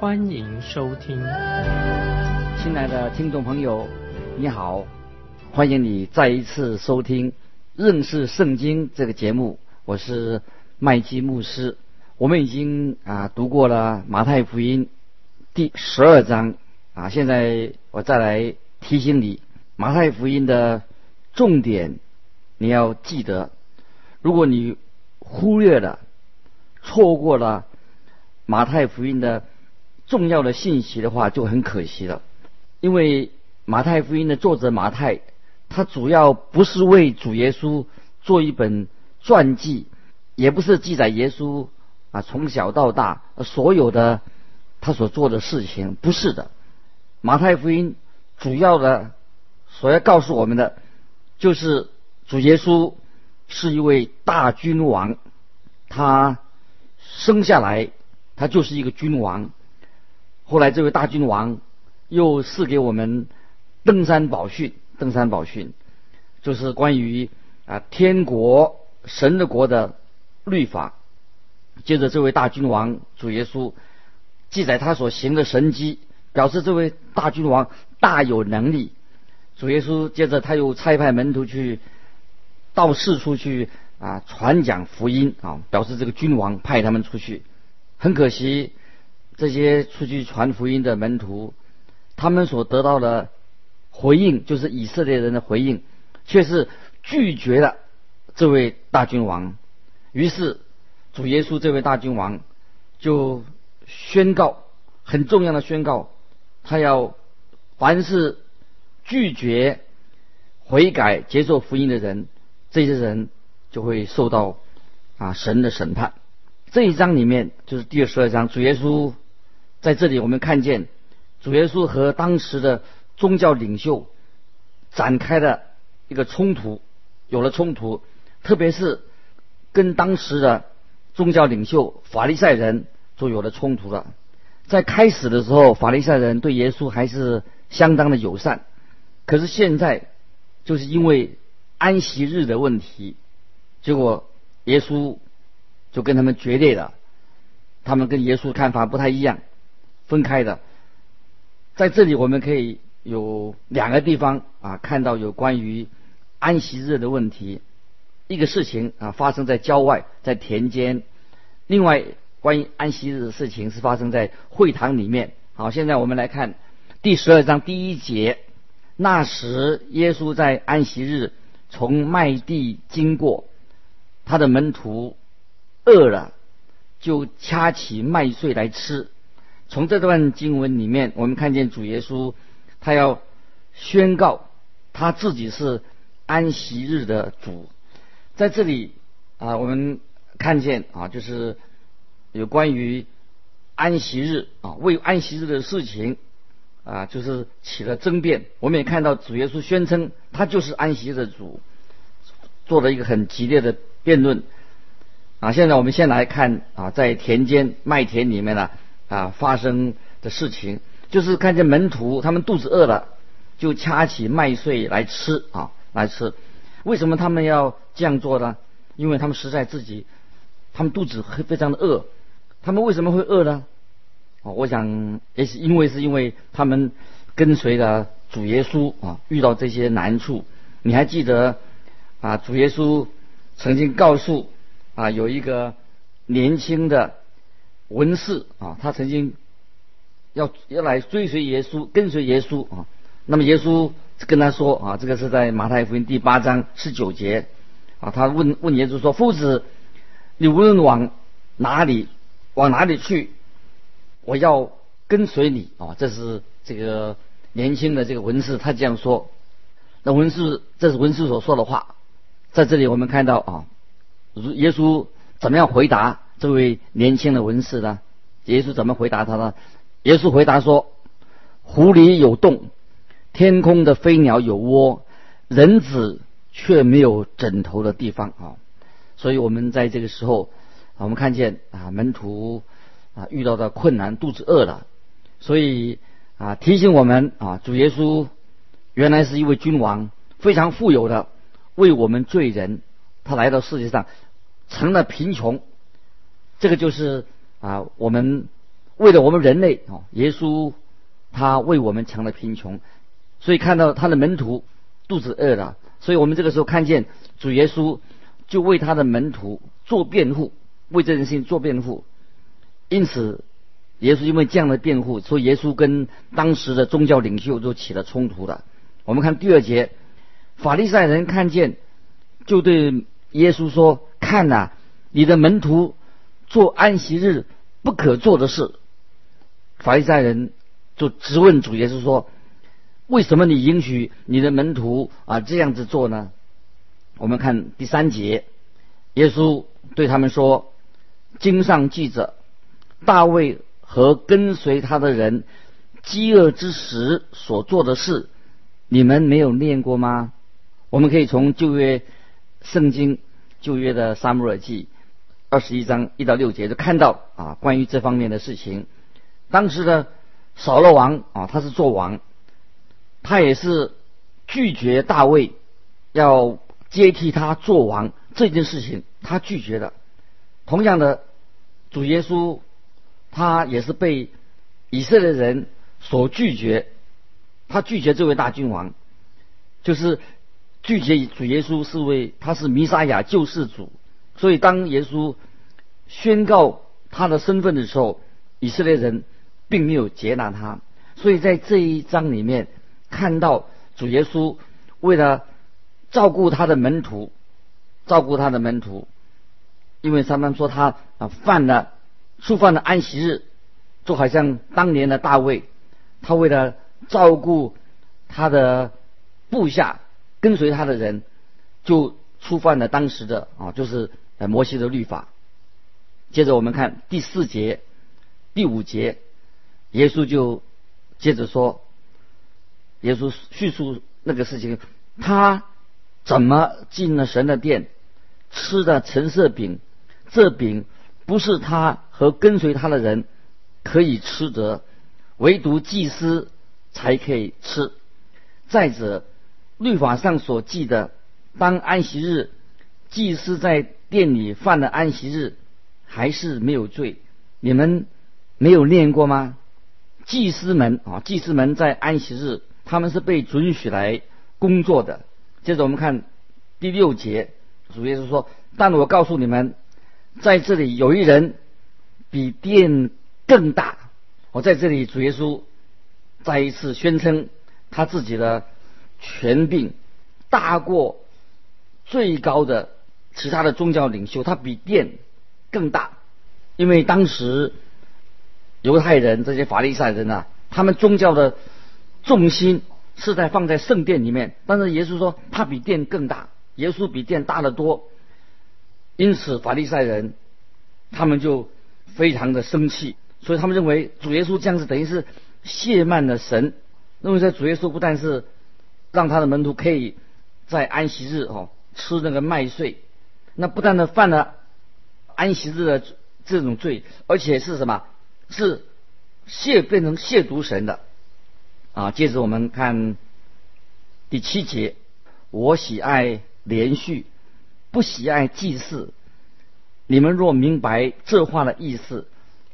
欢迎收听。亲爱的听众朋友，你好，欢迎你再一次收听认识圣经这个节目，我是麦基牧师。我们已经啊读过了马太福音第十二章啊，现在我再来提醒你，马太福音的重点你要记得。如果你忽略了、错过了马太福音的重要的信息的话，就很可惜了。因为马太福音的作者马太，他主要不是为主耶稣做一本传记，也不是记载耶稣。啊，从小到大所有的他所做的事情，不是的。马太福音主要的所要告诉我们的，就是主耶稣是一位大君王，他生下来他就是一个君王。后来这位大君王又赐给我们登山宝训，登山宝训就是关于啊天国神的国的律法。接着，这位大君王主耶稣记载他所行的神迹，表示这位大君王大有能力。主耶稣接着他又差派门徒去到四处去啊传讲福音啊，表示这个君王派他们出去。很可惜，这些出去传福音的门徒，他们所得到的回应，就是以色列人的回应，却是拒绝了这位大君王。于是。主耶稣这位大君王就宣告很重要的宣告，他要凡是拒绝悔改、接受福音的人，这些人就会受到啊神的审判。这一章里面就是第二十二章，主耶稣在这里我们看见主耶稣和当时的宗教领袖展开了一个冲突，有了冲突，特别是跟当时的。宗教领袖法利赛人就有了冲突了。在开始的时候，法利赛人对耶稣还是相当的友善，可是现在就是因为安息日的问题，结果耶稣就跟他们决裂了。他们跟耶稣看法不太一样，分开的。在这里我们可以有两个地方啊，看到有关于安息日的问题。一个事情啊，发生在郊外，在田间；另外，关于安息日的事情是发生在会堂里面。好，现在我们来看第十二章第一节。那时，耶稣在安息日从麦地经过，他的门徒饿了，就掐起麦穗来吃。从这段经文里面，我们看见主耶稣他要宣告他自己是安息日的主。在这里啊，我们看见啊，就是有关于安息日啊，为安息日的事情啊，就是起了争辩。我们也看到主耶稣宣称他就是安息日的主，做了一个很激烈的辩论啊。现在我们先来看啊，在田间麦田里面呢啊发生的事情，就是看见门徒他们肚子饿了，就掐起麦穗来吃啊，来吃。为什么他们要这样做呢？因为他们实在自己，他们肚子非常的饿。他们为什么会饿呢？哦，我想也是因为是因为他们跟随着主耶稣啊，遇到这些难处。你还记得啊？主耶稣曾经告诉啊，有一个年轻的文士啊，他曾经要要来追随耶稣，跟随耶稣啊。那么耶稣。跟他说啊，这个是在马太福音第八章十九节啊。他问问耶稣说：“夫子，你无论往哪里，往哪里去，我要跟随你啊。”这是这个年轻的这个文士他这样说。那文士这是文士所说的话，在这里我们看到啊，耶稣怎么样回答这位年轻的文士呢？耶稣怎么回答他呢？耶稣回答说：“湖里有洞，天空的飞鸟有窝，人子却没有枕头的地方啊！所以我们在这个时候，我们看见啊门徒啊遇到的困难，肚子饿了，所以啊提醒我们啊主耶稣原来是一位君王，非常富有的，为我们罪人，他来到世界上成了贫穷，这个就是啊我们为了我们人类啊耶稣他为我们成了贫穷，所以看到他的门徒肚子饿了，所以我们这个时候看见主耶稣。就为他的门徒做辩护，为这件事情做辩护。因此，耶稣因为这样的辩护，所以耶稣跟当时的宗教领袖就起了冲突了。我们看第二节，法利赛人看见，就对耶稣说：“看呐，你的门徒做安息日不可做的事。”法利赛人就质问主耶稣说：“为什么你允许你的门徒啊这样子做呢？”我们看第三节，耶稣对他们说：“经上记着，大卫和跟随他的人饥饿之时所做的事，你们没有念过吗？”我们可以从旧约圣经旧约的撒母耳记二十一章一到六节就看到啊，关于这方面的事情。当时的扫罗王啊，他是做王，他也是拒绝大卫要。接替他做王这件事情，他拒绝了。同样的，主耶稣他也是被以色列人所拒绝，他拒绝这位大君王，就是拒绝主耶稣是为他是弥撒亚救世主。所以当耶稣宣告他的身份的时候，以色列人并没有接纳他。所以在这一章里面看到主耶稣为了。照顾他的门徒，照顾他的门徒，因为他们说他啊犯了触犯了安息日，就好像当年的大卫，他为了照顾他的部下跟随他的人，就触犯了当时的啊就是呃摩西的律法。接着我们看第四节、第五节，耶稣就接着说，耶稣叙述那个事情，他。怎么进了神的殿，吃的橙色饼？这饼不是他和跟随他的人可以吃的，唯独祭司才可以吃。再者，律法上所记的，当安息日，祭司在店里犯了安息日，还是没有罪。你们没有念过吗？祭司们啊，祭司们在安息日，他们是被准许来工作的。接着我们看第六节，主耶稣说：“但我告诉你们，在这里有一人比殿更大。”我在这里，主耶稣再一次宣称他自己的权柄大过最高的其他的宗教领袖，他比殿更大。因为当时犹太人这些法利赛人啊，他们宗教的重心。是在放在圣殿里面，但是耶稣说他比殿更大，耶稣比殿大得多，因此法利赛人他们就非常的生气，所以他们认为主耶稣这样子等于是亵慢了神，认为在主耶稣不但是让他的门徒可以在安息日哦吃那个麦穗，那不但呢犯了安息日的这种罪，而且是什么？是亵变成亵渎神的。啊，接着我们看第七节，我喜爱连续，不喜爱祭祀。你们若明白这话的意思，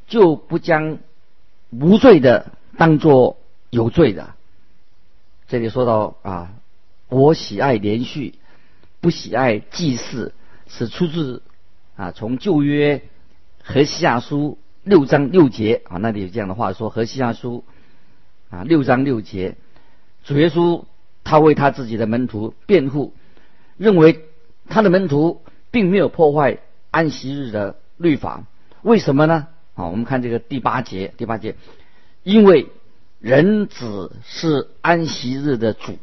就不将无罪的当作有罪的。这里说到啊，我喜爱连续，不喜爱祭祀，是出自啊从旧约何西亚书六章六节啊那里有这样的话说，何西亚书。啊，六章六节，主耶稣他为他自己的门徒辩护，认为他的门徒并没有破坏安息日的律法，为什么呢？啊，我们看这个第八节，第八节，因为人子是安息日的主。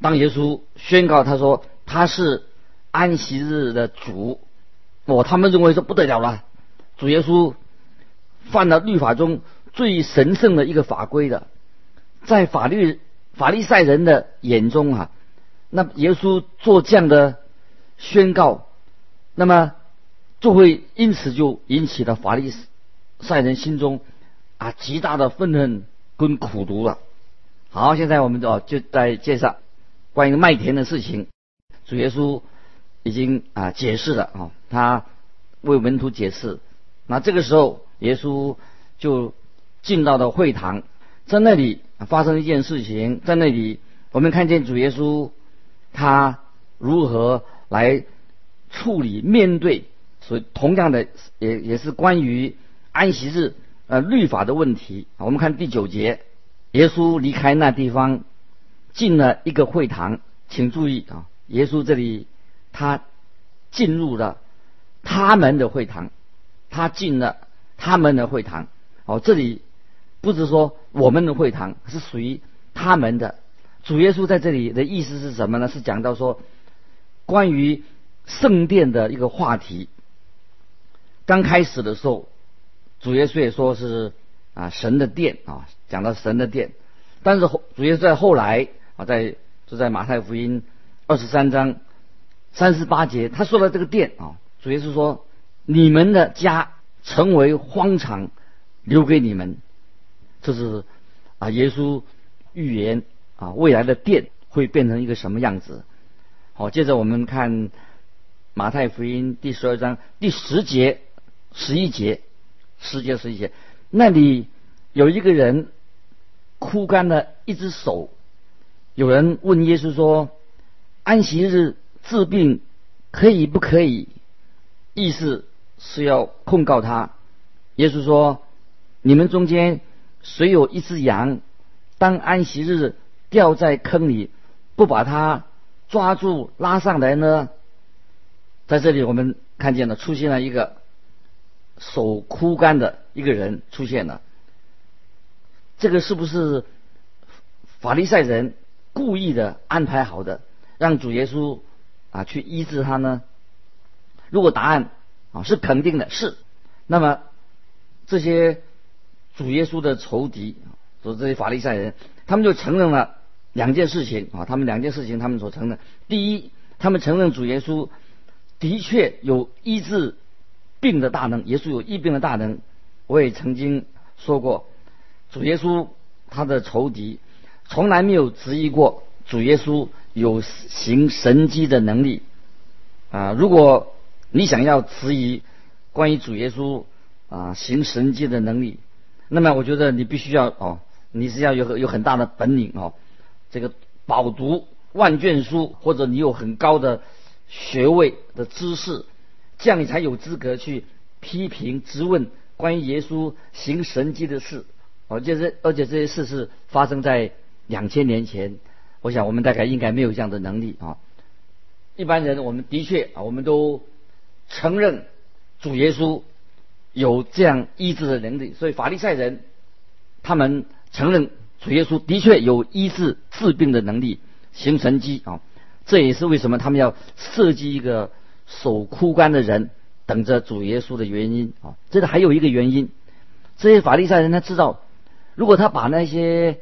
当耶稣宣告他说他是安息日的主，哦，他们认为说不得了了，主耶稣犯了律法中。最神圣的一个法规的，在法律法利赛人的眼中啊，那耶稣做这样的宣告，那么就会因此就引起了法利赛人心中啊极大的愤恨跟苦毒了。好，现在我们哦就在介绍关于麦田的事情，主耶稣已经啊解释了啊，他为门徒解释。那这个时候，耶稣就进到了会堂，在那里发生一件事情，在那里我们看见主耶稣他如何来处理面对，所以同样的也也是关于安息日呃律法的问题。我们看第九节。耶稣离开那地方，进了一个会堂。请注意啊，耶稣这里他进入了他们的会堂，他进了他们的会堂。哦，这里不是说我们的会堂，是属于他们的。主耶稣在这里的意思是什么呢？是讲到说关于圣殿的一个话题。刚开始的时候，主耶稣也说是。啊，神的殿啊，讲到神的殿，但是主耶稣在后来啊，在就在马太福音二十三章三十八节，他说了这个殿啊，主耶稣说：“你们的家成为荒场，留给你们。”这是啊，耶稣预言啊，未来的殿会变成一个什么样子？好，接着我们看马太福音第十二章第十节、十一节、十节、十一节。那里有一个人枯干了一只手，有人问耶稣说：“安息日治病可以不可以？”意思是要控告他。耶稣说：“你们中间谁有一只羊，当安息日掉在坑里，不把它抓住拉上来呢？”在这里，我们看见了出现了一个。手枯干的一个人出现了，这个是不是法利赛人故意的安排好的，让主耶稣啊去医治他呢？如果答案啊是肯定的，是，那么这些主耶稣的仇敌，说这些法利赛人，他们就承认了两件事情啊，他们两件事情他们所承认，第一，他们承认主耶稣的确有医治。病的大能，耶稣有疫病的大能。我也曾经说过，主耶稣他的仇敌从来没有质疑过主耶稣有行神迹的能力啊！如果你想要质疑关于主耶稣啊行神迹的能力，那么我觉得你必须要哦，你是要有有很大的本领哦，这个饱读万卷书，或者你有很高的学位的知识。这样你才有资格去批评、质问关于耶稣行神迹的事。而且这而且这些事是发生在两千年前。我想我们大概应该没有这样的能力啊。一般人我们的确啊，我们都承认主耶稣有这样医治的能力。所以法利赛人他们承认主耶稣的确有医治治病的能力，行神迹啊。这也是为什么他们要设计一个。手枯干的人等着主耶稣的原因啊，这里还有一个原因，这些法利赛人他知道，如果他把那些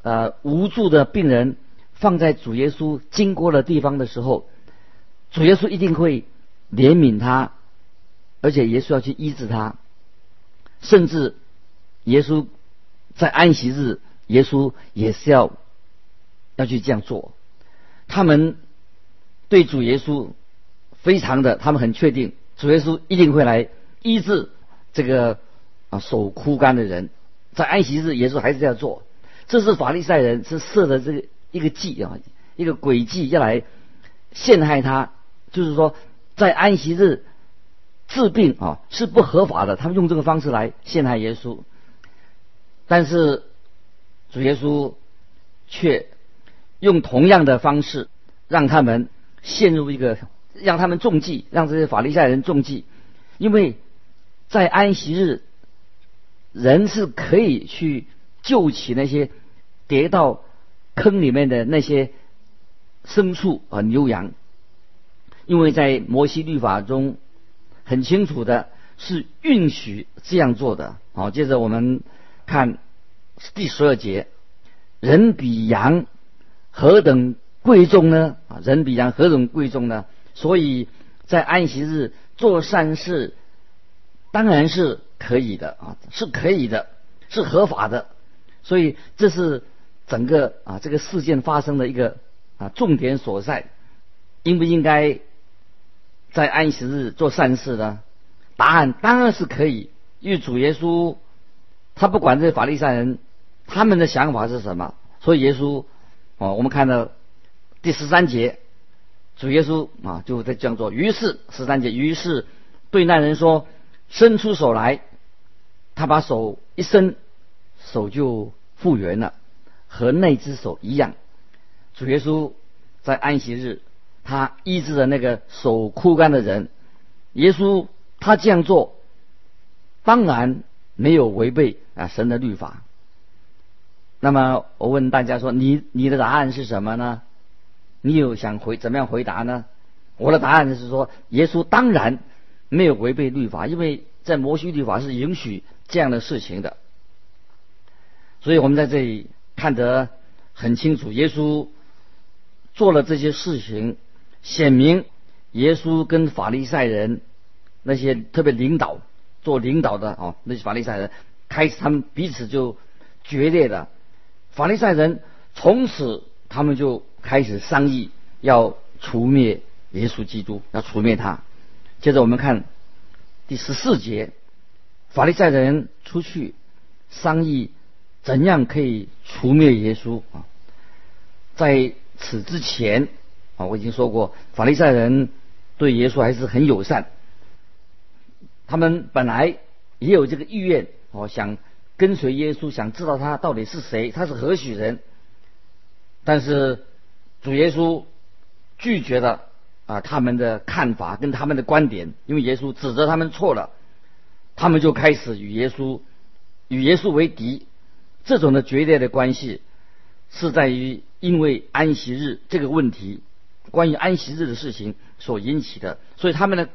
呃无助的病人放在主耶稣经过的地方的时候，主耶稣一定会怜悯他，而且耶稣要去医治他，甚至耶稣在安息日，耶稣也是要要去这样做，他们对主耶稣。非常的，他们很确定主耶稣一定会来医治这个啊手枯干的人，在安息日耶稣还是这样做。这是法利赛人是设的这个一个计啊，一个诡计要来陷害他，就是说在安息日治病啊是不合法的，他们用这个方式来陷害耶稣。但是主耶稣却用同样的方式让他们陷入一个。让他们中计，让这些法利赛人中计，因为在安息日，人是可以去救起那些跌到坑里面的那些牲畜和牛羊，因为在摩西律法中很清楚的是允许这样做的。好，接着我们看第十二节，人比羊何等贵重呢？啊，人比羊何等贵重呢？所以在安息日做善事，当然是可以的啊，是可以的，是合法的。所以这是整个啊这个事件发生的一个啊重点所在。应不应该在安息日做善事呢？答案当然是可以，因为主耶稣他不管这些法利赛人他们的想法是什么，所以耶稣哦，我们看到第十三节，主耶稣啊就在这样做。于是十三节，于是对那人说：“伸出手来。”他把手一伸，手就复原了，和那只手一样。主耶稣在安息日，他医治了那个手枯干的人。耶稣他这样做，当然没有违背啊神的律法。那么我问大家说，你你的答案是什么呢？你有想回怎么样回答呢？我的答案是说，耶稣当然没有违背律法，因为在摩西律法是允许这样的事情的。所以我们在这里看得很清楚，耶稣做了这些事情，显明耶稣跟法利赛人那些特别领导做领导的哦，那些法利赛人开始他们彼此就决裂了。法利赛人从此他们就开始商议要除灭耶稣基督，要除灭他。接着我们看第十四节，法利赛人出去商议。怎样可以除灭耶稣啊？在此之前啊，我已经说过，法利赛人对耶稣还是很友善。他们本来也有这个意愿哦，想跟随耶稣，想知道他到底是谁，他是何许人。但是主耶稣拒绝了啊他们的看法跟他们的观点，因为耶稣指责他们错了，他们就开始与耶稣与耶稣为敌。这种的决裂的关系，是在于因为安息日这个问题，关于安息日的事情所引起的，所以他们的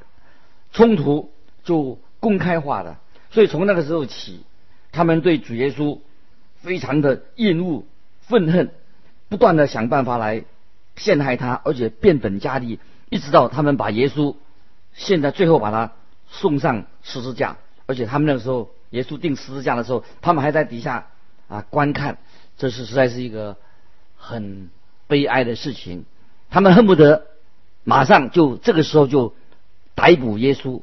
冲突就公开化了。所以从那个时候起，他们对主耶稣非常的厌恶、愤恨，不断的想办法来陷害他，而且变本加厉，一直到他们把耶稣现在最后把他送上十字架，而且他们那个时候耶稣钉十字架的时候，他们还在底下。啊，观看，这是实在是一个很悲哀的事情。他们恨不得马上就这个时候就逮捕耶稣，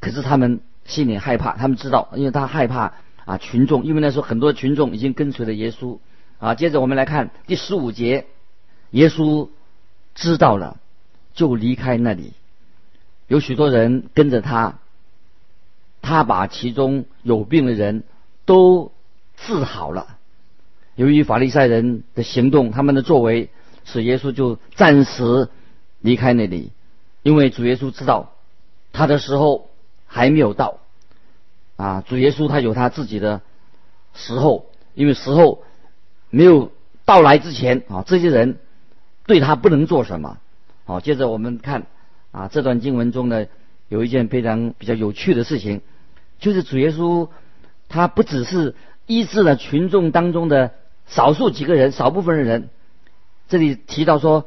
可是他们心里害怕，他们知道，因为他害怕啊群众，因为那时候很多群众已经跟随了耶稣啊。接着我们来看第十五节，耶稣知道了，就离开那里，有许多人跟着他，他把其中有病的人都。治好了。由于法利赛人的行动，他们的作为，使耶稣就暂时离开那里，因为主耶稣知道他的时候还没有到。啊，主耶稣他有他自己的时候，因为时候没有到来之前啊，这些人对他不能做什么。好，接着我们看啊，这段经文中呢，有一件非常比较有趣的事情，就是主耶稣他不只是。医治了群众当中的少数几个人，少部分的人。这里提到说，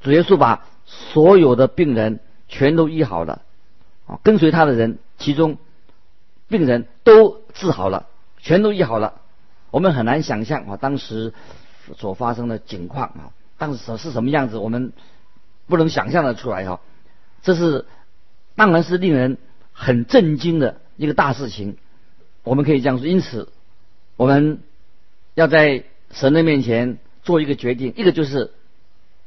主耶稣把所有的病人全都医好了，啊，跟随他的人，其中病人都治好了，全都医好了。我们很难想象啊，当时所发生的情况啊，当时是什么样子，我们不能想象的出来哈。这是当然是令人很震惊的一个大事情。我们可以这样说，因此。我们要在神的面前做一个决定，一个就是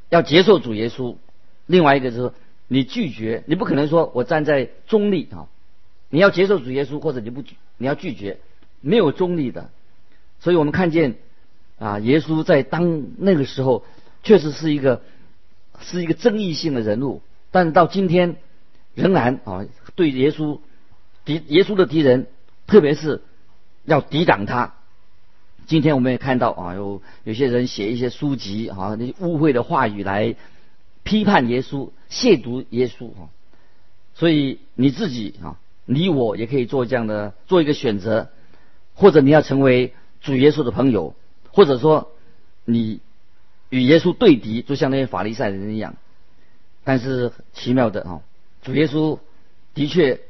要接受主耶稣，另外一个就是你拒绝，你不可能说我站在中立啊，你要接受主耶稣，或者你不你要拒绝，没有中立的。所以我们看见啊，耶稣在当那个时候确实是一个是一个争议性的人物，但是到今天仍然啊，对耶稣敌耶稣的敌人，特别是要抵挡他。今天我们也看到啊，有有些人写一些书籍啊，那些污秽的话语来批判耶稣、亵渎耶稣啊。所以你自己啊，你我也可以做这样的做一个选择，或者你要成为主耶稣的朋友，或者说你与耶稣对敌，就像那些法利赛人一样。但是奇妙的啊，主耶稣的确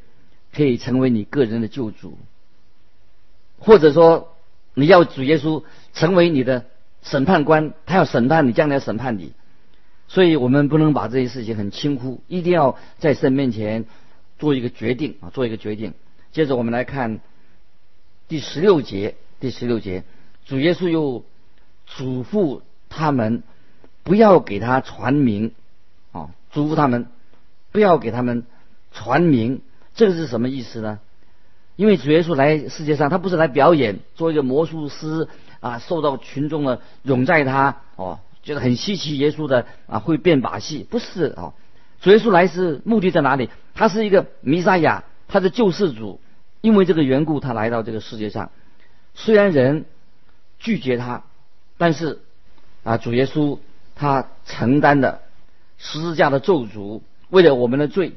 可以成为你个人的救主，或者说你要主耶稣成为你的审判官，他要审判你，将来审判你。所以我们不能把这些事情很轻忽，一定要在神面前做一个决定啊，做一个决定。接着我们来看第十六节，第十六节，主耶稣又嘱咐他们不要给他传名啊，嘱咐他们不要给他们传名，这个是什么意思呢？因为主耶稣来世界上，他不是来表演，做一个魔术师啊，受到群众的拥戴，他哦。觉得很稀奇，耶稣的啊会变把戏，不是啊？主耶稣来是目的在哪里？他是一个弥撒亚，他的救世主，因为这个缘故，他来到这个世界上。虽然人拒绝他，但是啊，主耶稣他承担的十字架的咒诅，为了我们的罪，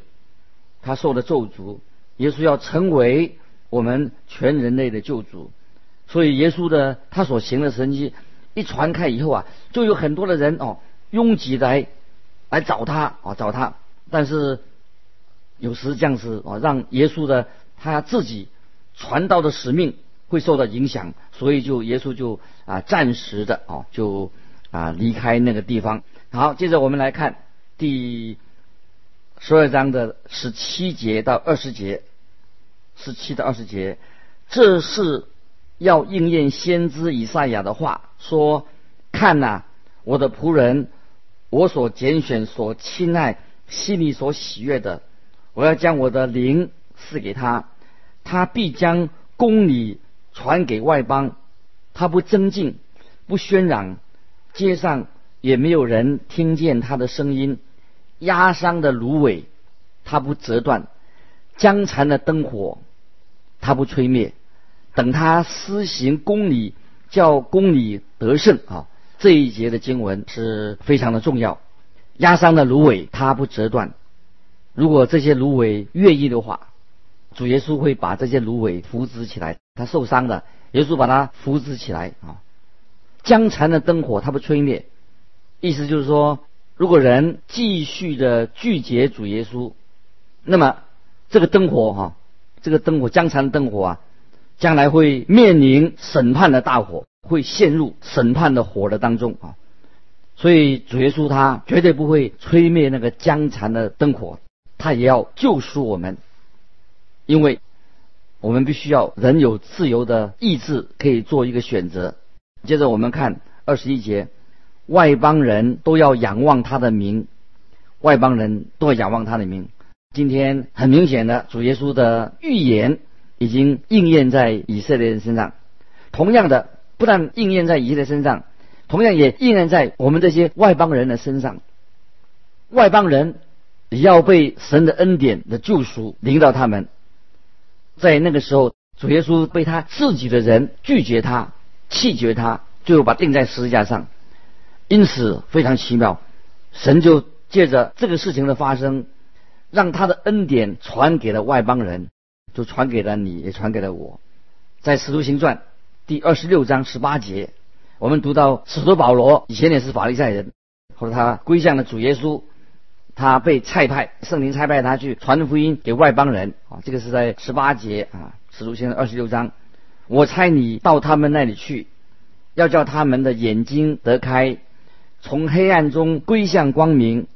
他受的咒诅。耶稣要成为我们全人类的救主，所以耶稣的他所行的神迹。一传开以后啊，就有很多的人哦，拥挤来来找他啊，找他。但是有时这样子啊，让耶稣的他自己传道的使命会受到影响，所以就耶稣就啊暂时的哦就啊离开那个地方。好，接着我们来看第十二章的十七节到二十节，十七到二十节，这是。要应验先知以赛亚的话，说：“看呐，我的仆人，我所拣选、所亲爱、心里所喜悦的，我要将我的灵赐给他，他必将公理传给外邦。他不增进，不喧嚷，街上也没有人听见他的声音。压伤的芦苇，他不折断；将残的灯火，他不吹灭。”等他施行公理，叫公理得胜啊！这一节的经文是非常的重要。压伤的芦苇，它不折断。如果这些芦苇愿意的话，主耶稣会把这些芦苇扶植起来。他受伤的，耶稣把它扶植起来啊！将残的灯火，它不吹灭。意思就是说，如果人继续的拒绝主耶稣，那么这个灯火哈，这个灯火江残灯火啊。将来会面临审判的大火，会陷入审判的火的当中啊！所以主耶稣他绝对不会吹灭那个江残的灯火，他也要救赎我们，因为我们必须要人有自由的意志，可以做一个选择。接着我们看二十一节，外邦人都要仰望他的名，外邦人都要仰望他的名。今天很明显的，主耶稣的预言。已经应验在以色列人身上，同样的，不但应验在以色列身上，同样也应验在我们这些外邦人的身上。外邦人要被神的恩典的救赎领导他们，在那个时候，主耶稣被他自己的人拒绝他、弃绝他，最后把钉在十字架上。因此非常奇妙，神就借着这个事情的发生，让他的恩典传给了外邦人。就传给了你，也传给了我。在《使徒行传》第二十六章十八节，我们读到使徒保罗以前也是法利赛人，后来他归向了主耶稣，他被差派，圣灵差派他去传福音给外邦人啊。这个是在十八节啊，《使徒行传》二十六章，我差你到他们那里去，要叫他们的眼睛得开，从黑暗中归向光明，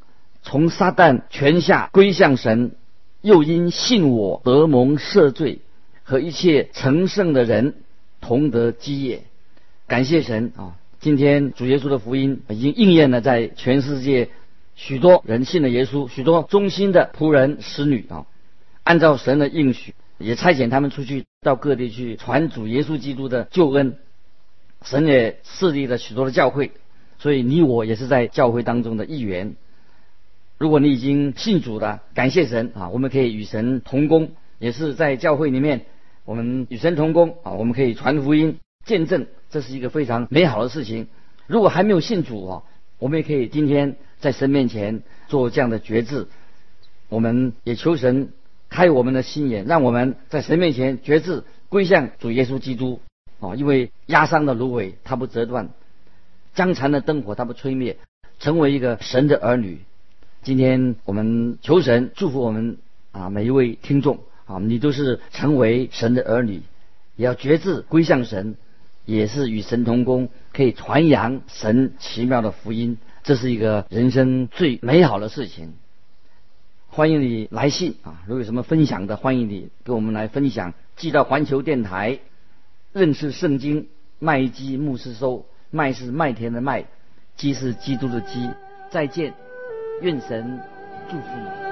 从撒旦权下归向神。又因信我得蒙赦罪，和一切成圣的人同得基业，感谢神啊！今天主耶稣的福音已经应验了，在全世界许多人信了耶稣，许多忠心的仆人使女啊，按照神的应许，也差遣他们出去到各地去传主耶稣基督的救恩。神也设立了许多的教会，所以你我也是在教会当中的一员。如果你已经信主了，感谢神啊！我们可以与神同工，也是在教会里面，我们与神同工啊！我们可以传福音、见证，这是一个非常美好的事情。如果还没有信主啊，我们也可以今天在神面前做这样的决志。我们也求神开我们的心眼，让我们在神面前决志归向主耶稣基督。啊，因为压伤的芦苇它不折断，将残的灯火它不吹灭，成为一个神的儿女。今天我们求神祝福我们啊，每一位听众啊，你都是成为神的儿女，也要决志归向神，也是与神同工，可以传扬神奇妙的福音，这是一个人生最美好的事情。欢迎你来信啊！如果有什么分享的，欢迎你跟我们来分享，寄到环球电台认识圣经麦基牧师收。麦是麦田的麦，基是基督的基。再见，愿神祝福你。